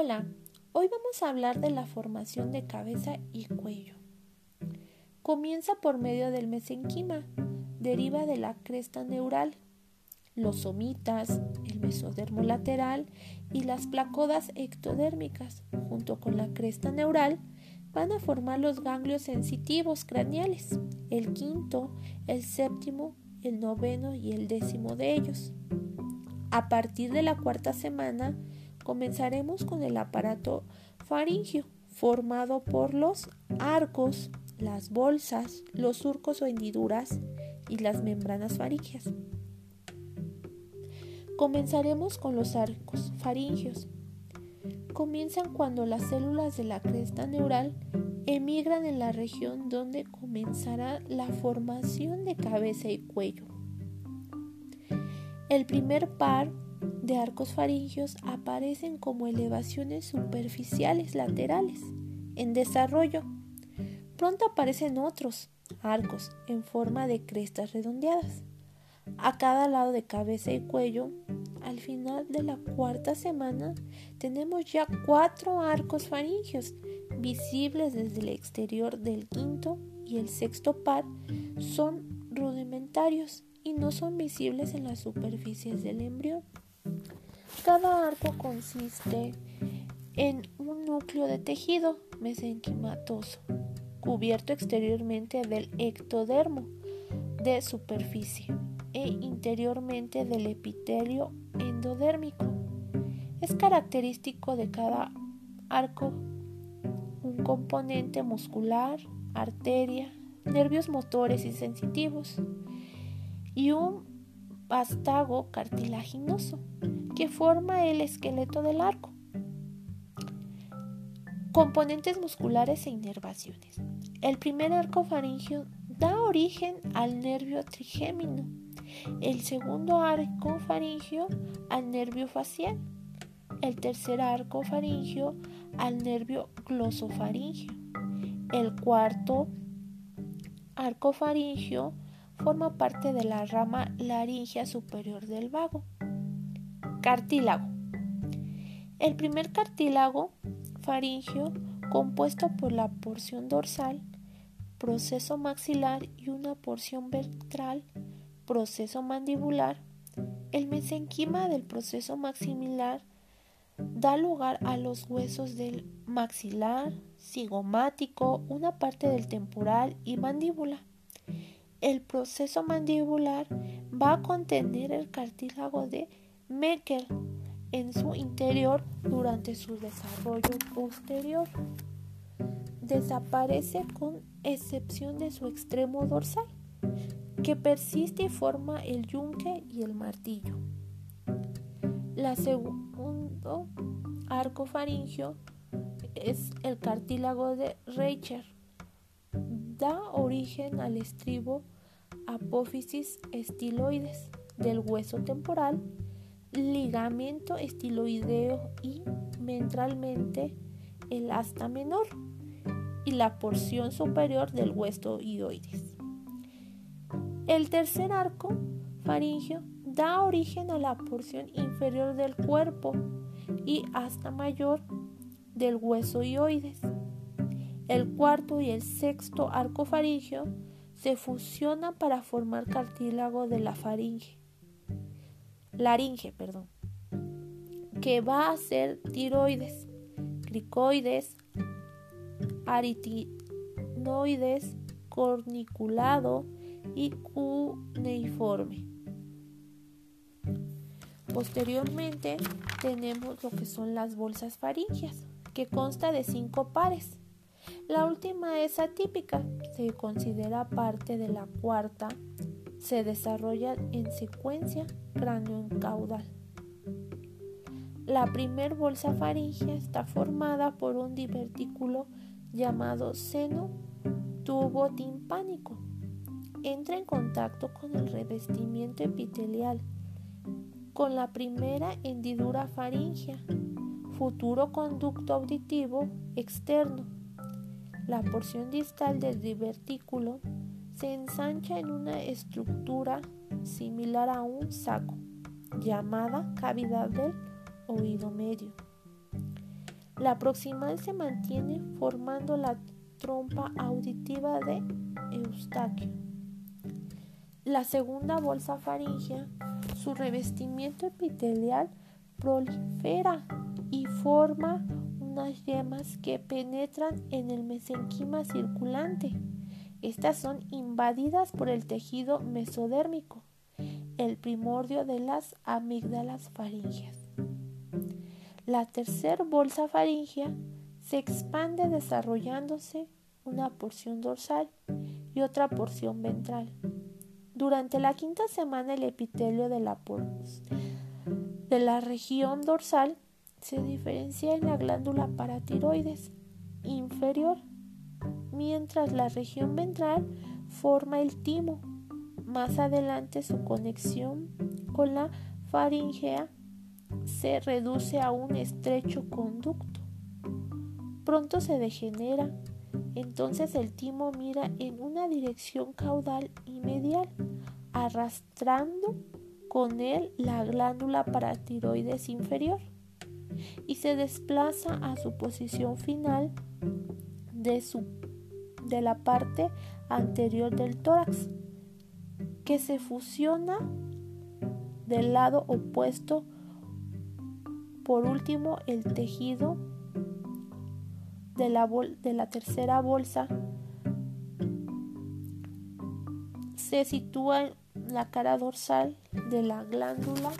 Hola, hoy vamos a hablar de la formación de cabeza y cuello. Comienza por medio del mesenquima, deriva de la cresta neural, los somitas, el mesodermo lateral y las placodas ectodérmicas, junto con la cresta neural, van a formar los ganglios sensitivos craneales, el quinto, el séptimo, el noveno y el décimo de ellos. A partir de la cuarta semana, comenzaremos con el aparato faringio, formado por los arcos, las bolsas, los surcos o hendiduras y las membranas faringias. Comenzaremos con los arcos faringios. Comienzan cuando las células de la cresta neural emigran en la región donde comenzará la formación de cabeza y cuello. El primer par de arcos faringios aparecen como elevaciones superficiales laterales en desarrollo. Pronto aparecen otros arcos en forma de crestas redondeadas. A cada lado de cabeza y cuello, al final de la cuarta semana, tenemos ya cuatro arcos faringios visibles desde el exterior del quinto y el sexto par son rudimentarios y no son visibles en las superficies del embrión. Cada arco consiste en un núcleo de tejido mesenquimatoso, cubierto exteriormente del ectodermo de superficie e interiormente del epitelio endodérmico. Es característico de cada arco un componente muscular, arteria, nervios motores y sensitivos y un vástago cartilaginoso que forma el esqueleto del arco. Componentes musculares e inervaciones. El primer arco faringio da origen al nervio trigémino. El segundo arco faringio al nervio facial. El tercer arco faringio al nervio glosofaringio. El cuarto arco faringio forma parte de la rama laringea superior del vago. Cartílago. El primer cartílago faringio compuesto por la porción dorsal, proceso maxilar y una porción ventral, proceso mandibular. El mesenquima del proceso maxilar da lugar a los huesos del maxilar, cigomático, una parte del temporal y mandíbula. El proceso mandibular va a contener el cartílago de Meckel en su interior durante su desarrollo posterior. Desaparece con excepción de su extremo dorsal, que persiste y forma el yunque y el martillo. La segundo arco faringio es el cartílago de Reicher da origen al estribo apófisis estiloides del hueso temporal, ligamento estiloideo y ventralmente el asta menor y la porción superior del hueso ioides. El tercer arco faringio da origen a la porción inferior del cuerpo y asta mayor del hueso ioides. El cuarto y el sexto arco faringio se fusionan para formar cartílago de la faringe, laringe, perdón, que va a ser tiroides, cricoides, aritinoides, corniculado y cuneiforme. Posteriormente tenemos lo que son las bolsas faringias, que consta de cinco pares la última es atípica, se considera parte de la cuarta, se desarrolla en secuencia cráneo caudal. La primer bolsa faringea está formada por un divertículo llamado seno tubo timpánico. Entra en contacto con el revestimiento epitelial, con la primera hendidura faringea, futuro conducto auditivo externo la porción distal del divertículo se ensancha en una estructura similar a un saco, llamada cavidad del oído medio. La proximal se mantiene formando la trompa auditiva de Eustaquio. La segunda bolsa faríngea, su revestimiento epitelial prolifera y forma unas yemas que penetran en el mesenquima circulante. Estas son invadidas por el tejido mesodérmico, el primordio de las amígdalas faringeas. La tercera bolsa faríngea se expande desarrollándose una porción dorsal y otra porción ventral. Durante la quinta semana el epitelio de la, de la región dorsal se diferencia en la glándula paratiroides inferior, mientras la región ventral forma el timo. Más adelante su conexión con la faringea se reduce a un estrecho conducto. Pronto se degenera, entonces el timo mira en una dirección caudal y medial, arrastrando con él la glándula paratiroides inferior y se desplaza a su posición final de, su, de la parte anterior del tórax, que se fusiona del lado opuesto. Por último, el tejido de la, de la tercera bolsa se sitúa en la cara dorsal de la glándula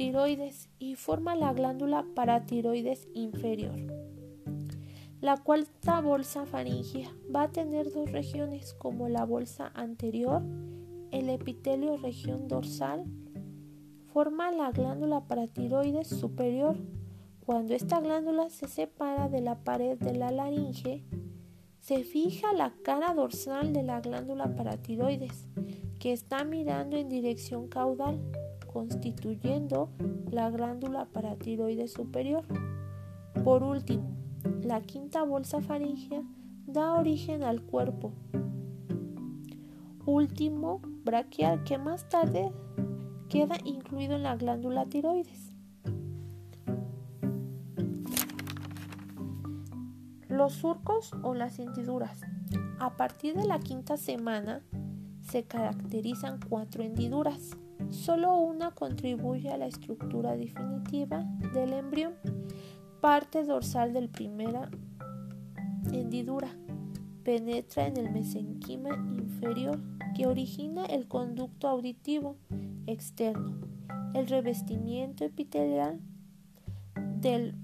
tiroides y forma la glándula paratiroides inferior. La cuarta bolsa faríngea va a tener dos regiones como la bolsa anterior, el epitelio región dorsal, forma la glándula paratiroides superior. Cuando esta glándula se separa de la pared de la laringe, se fija la cara dorsal de la glándula paratiroides, que está mirando en dirección caudal constituyendo la glándula paratiroides superior. Por último, la quinta bolsa faríngea da origen al cuerpo último braquial que más tarde queda incluido en la glándula tiroides. Los surcos o las hendiduras. A partir de la quinta semana se caracterizan cuatro hendiduras. Solo una contribuye a la estructura definitiva del embrión, parte dorsal del primera hendidura. Penetra en el mesenquima inferior que origina el conducto auditivo externo. El revestimiento epitelial del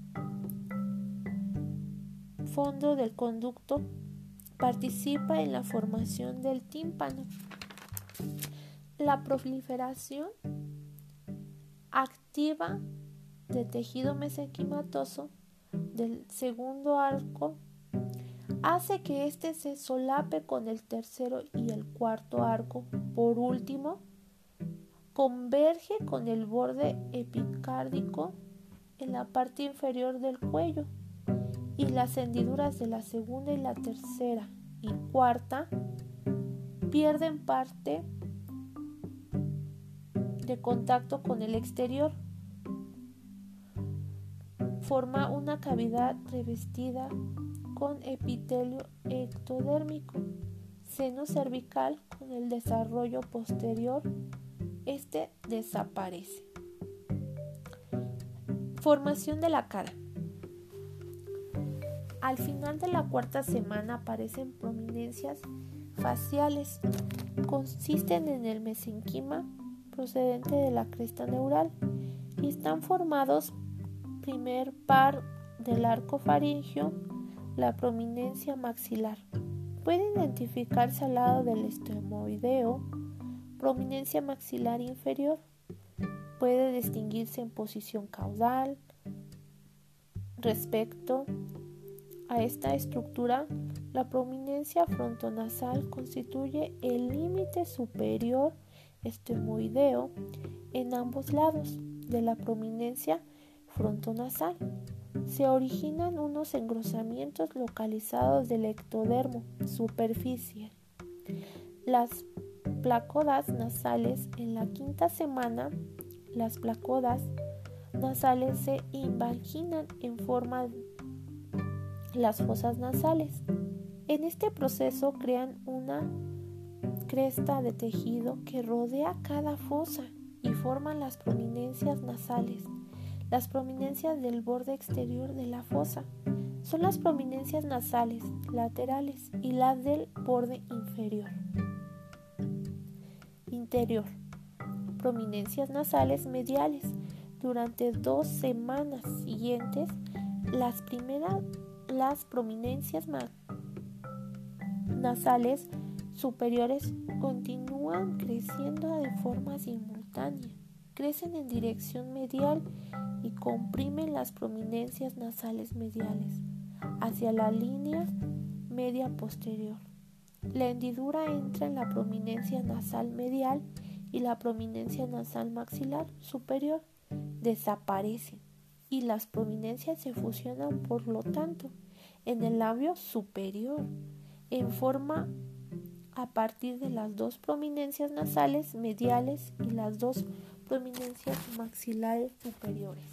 fondo del conducto participa en la formación del tímpano. La proliferación activa de tejido mesenquimatoso del segundo arco hace que éste se solape con el tercero y el cuarto arco. Por último, converge con el borde epicárdico en la parte inferior del cuello y las hendiduras de la segunda y la tercera y cuarta pierden parte de contacto con el exterior. Forma una cavidad revestida con epitelio ectodérmico, seno cervical con el desarrollo posterior, este desaparece. Formación de la cara. Al final de la cuarta semana aparecen prominencias faciales. Consisten en el mesenquima procedente de la cresta neural y están formados primer par del arco faríngeo, la prominencia maxilar. Puede identificarse al lado del estemoideo, prominencia maxilar inferior. Puede distinguirse en posición caudal. Respecto a esta estructura, la prominencia frontonasal constituye el límite superior estemoideo en ambos lados de la prominencia frontonasal. Se originan unos engrosamientos localizados del ectodermo superficial. Las placodas nasales en la quinta semana, las placodas nasales se invaginan en forma de las fosas nasales. En este proceso crean una cresta de tejido que rodea cada fosa y forman las prominencias nasales. Las prominencias del borde exterior de la fosa son las prominencias nasales laterales y las del borde inferior. Interior. Prominencias nasales mediales. Durante dos semanas siguientes, las primeras las prominencias nasales superiores continúan creciendo de forma simultánea. Crecen en dirección medial y comprimen las prominencias nasales mediales hacia la línea media posterior. La hendidura entra en la prominencia nasal medial y la prominencia nasal maxilar superior desaparecen y las prominencias se fusionan por lo tanto en el labio superior en forma a partir de las dos prominencias nasales mediales y las dos prominencias maxilares superiores.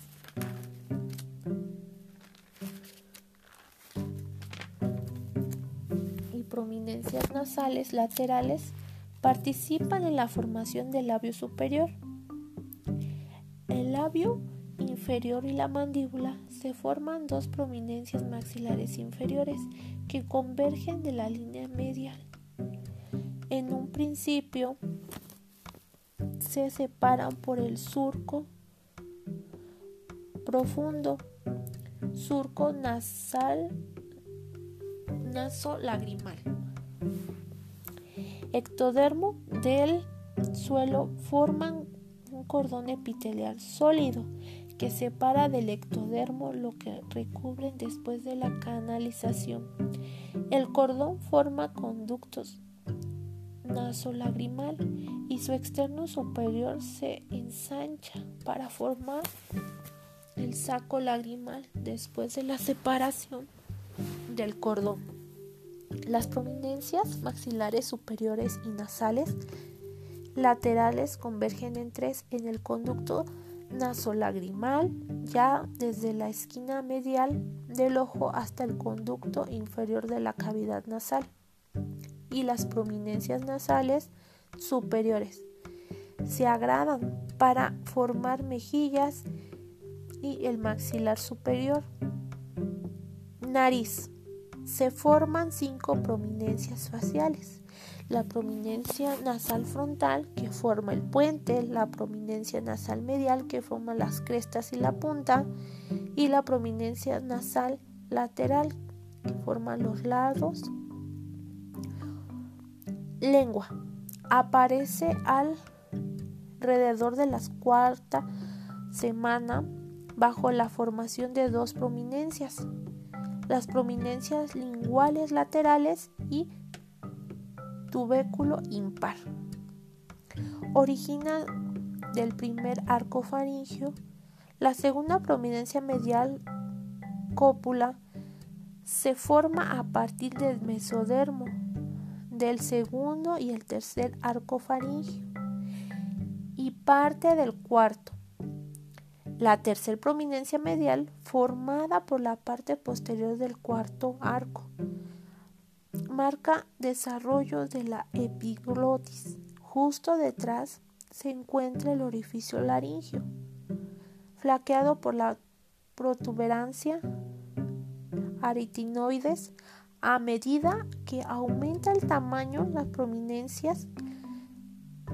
Y prominencias nasales laterales participan en la formación del labio superior. El labio inferior y la mandíbula se forman dos prominencias maxilares inferiores que convergen de la línea medial en un principio se separan por el surco profundo, surco nasal, nasolagrimal, ectodermo del suelo forman un cordón epitelial sólido que separa del ectodermo lo que recubren después de la canalización. El cordón forma conductos nasolagrimal y su externo superior se ensancha para formar el saco lagrimal después de la separación del cordón. Las prominencias maxilares superiores y nasales laterales convergen en tres en el conducto nasolagrimal, ya desde la esquina medial del ojo hasta el conducto inferior de la cavidad nasal y las prominencias nasales superiores. Se agradan para formar mejillas y el maxilar superior. Nariz. Se forman cinco prominencias faciales. La prominencia nasal frontal que forma el puente, la prominencia nasal medial que forma las crestas y la punta y la prominencia nasal lateral que forma los lados Lengua. Aparece alrededor de la cuarta semana bajo la formación de dos prominencias, las prominencias linguales laterales y tubéculo impar. Origina del primer arco faringio, la segunda prominencia medial cópula se forma a partir del mesodermo del segundo y el tercer arco faringio y parte del cuarto. La tercer prominencia medial formada por la parte posterior del cuarto arco marca desarrollo de la epiglotis. Justo detrás se encuentra el orificio laringio, flaqueado por la protuberancia aritinoides a medida que aumenta el tamaño, las prominencias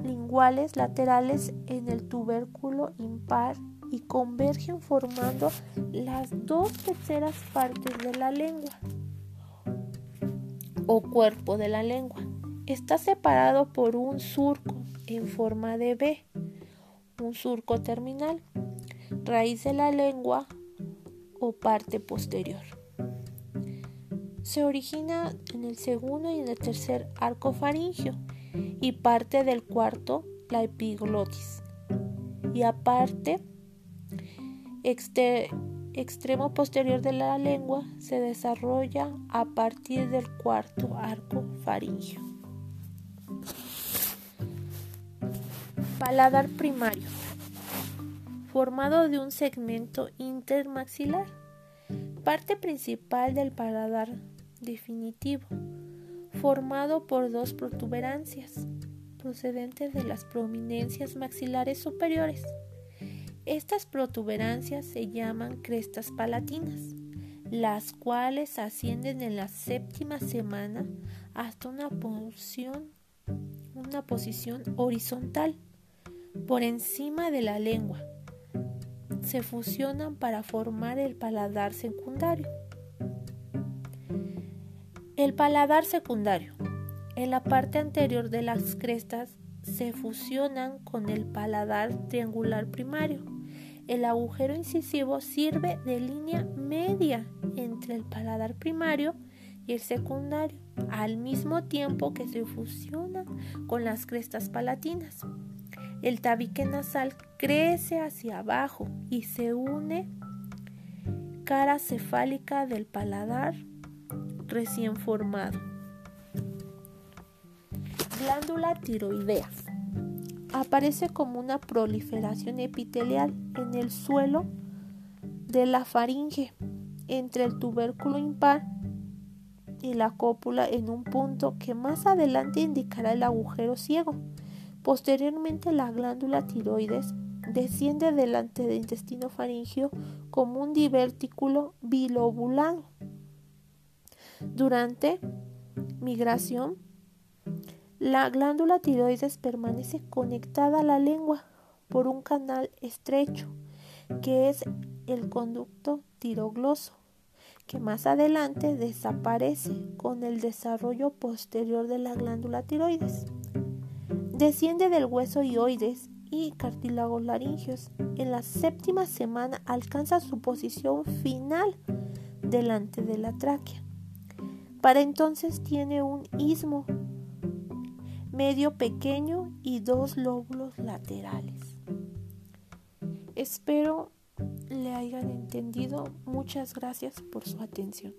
linguales laterales en el tubérculo impar y convergen formando las dos terceras partes de la lengua o cuerpo de la lengua. Está separado por un surco en forma de B, un surco terminal, raíz de la lengua o parte posterior se origina en el segundo y en el tercer arco faringio y parte del cuarto, la epiglotis. Y aparte, extremo posterior de la lengua se desarrolla a partir del cuarto arco faringio. Paladar primario. formado de un segmento intermaxilar, parte principal del paladar definitivo, formado por dos protuberancias procedentes de las prominencias maxilares superiores. Estas protuberancias se llaman crestas palatinas, las cuales ascienden en la séptima semana hasta una posición, horizontal por encima de la lengua. Se fusionan para formar el paladar secundario. El paladar secundario. En la parte anterior de las crestas se fusionan con el paladar triangular primario. El agujero incisivo sirve de línea media entre el paladar primario y el secundario, al mismo tiempo que se fusiona con las crestas palatinas. El tabique nasal crece hacia abajo y se une cara cefálica del paladar recién formado. Glándula tiroidea. Aparece como una proliferación epitelial en el suelo de la faringe, entre el tubérculo impar y la cópula en un punto que más adelante indicará el agujero ciego. Posteriormente la glándula tiroides desciende delante del intestino faringio como un divertículo bilobulado. Durante migración, la glándula tiroides permanece conectada a la lengua por un canal estrecho, que es el conducto tirogloso, que más adelante desaparece con el desarrollo posterior de la glándula tiroides. Desciende del hueso ioides y cartílagos laringeos. En la séptima semana alcanza su posición final delante de la tráquea. Para entonces tiene un istmo medio pequeño y dos lóbulos laterales. Espero le hayan entendido. Muchas gracias por su atención.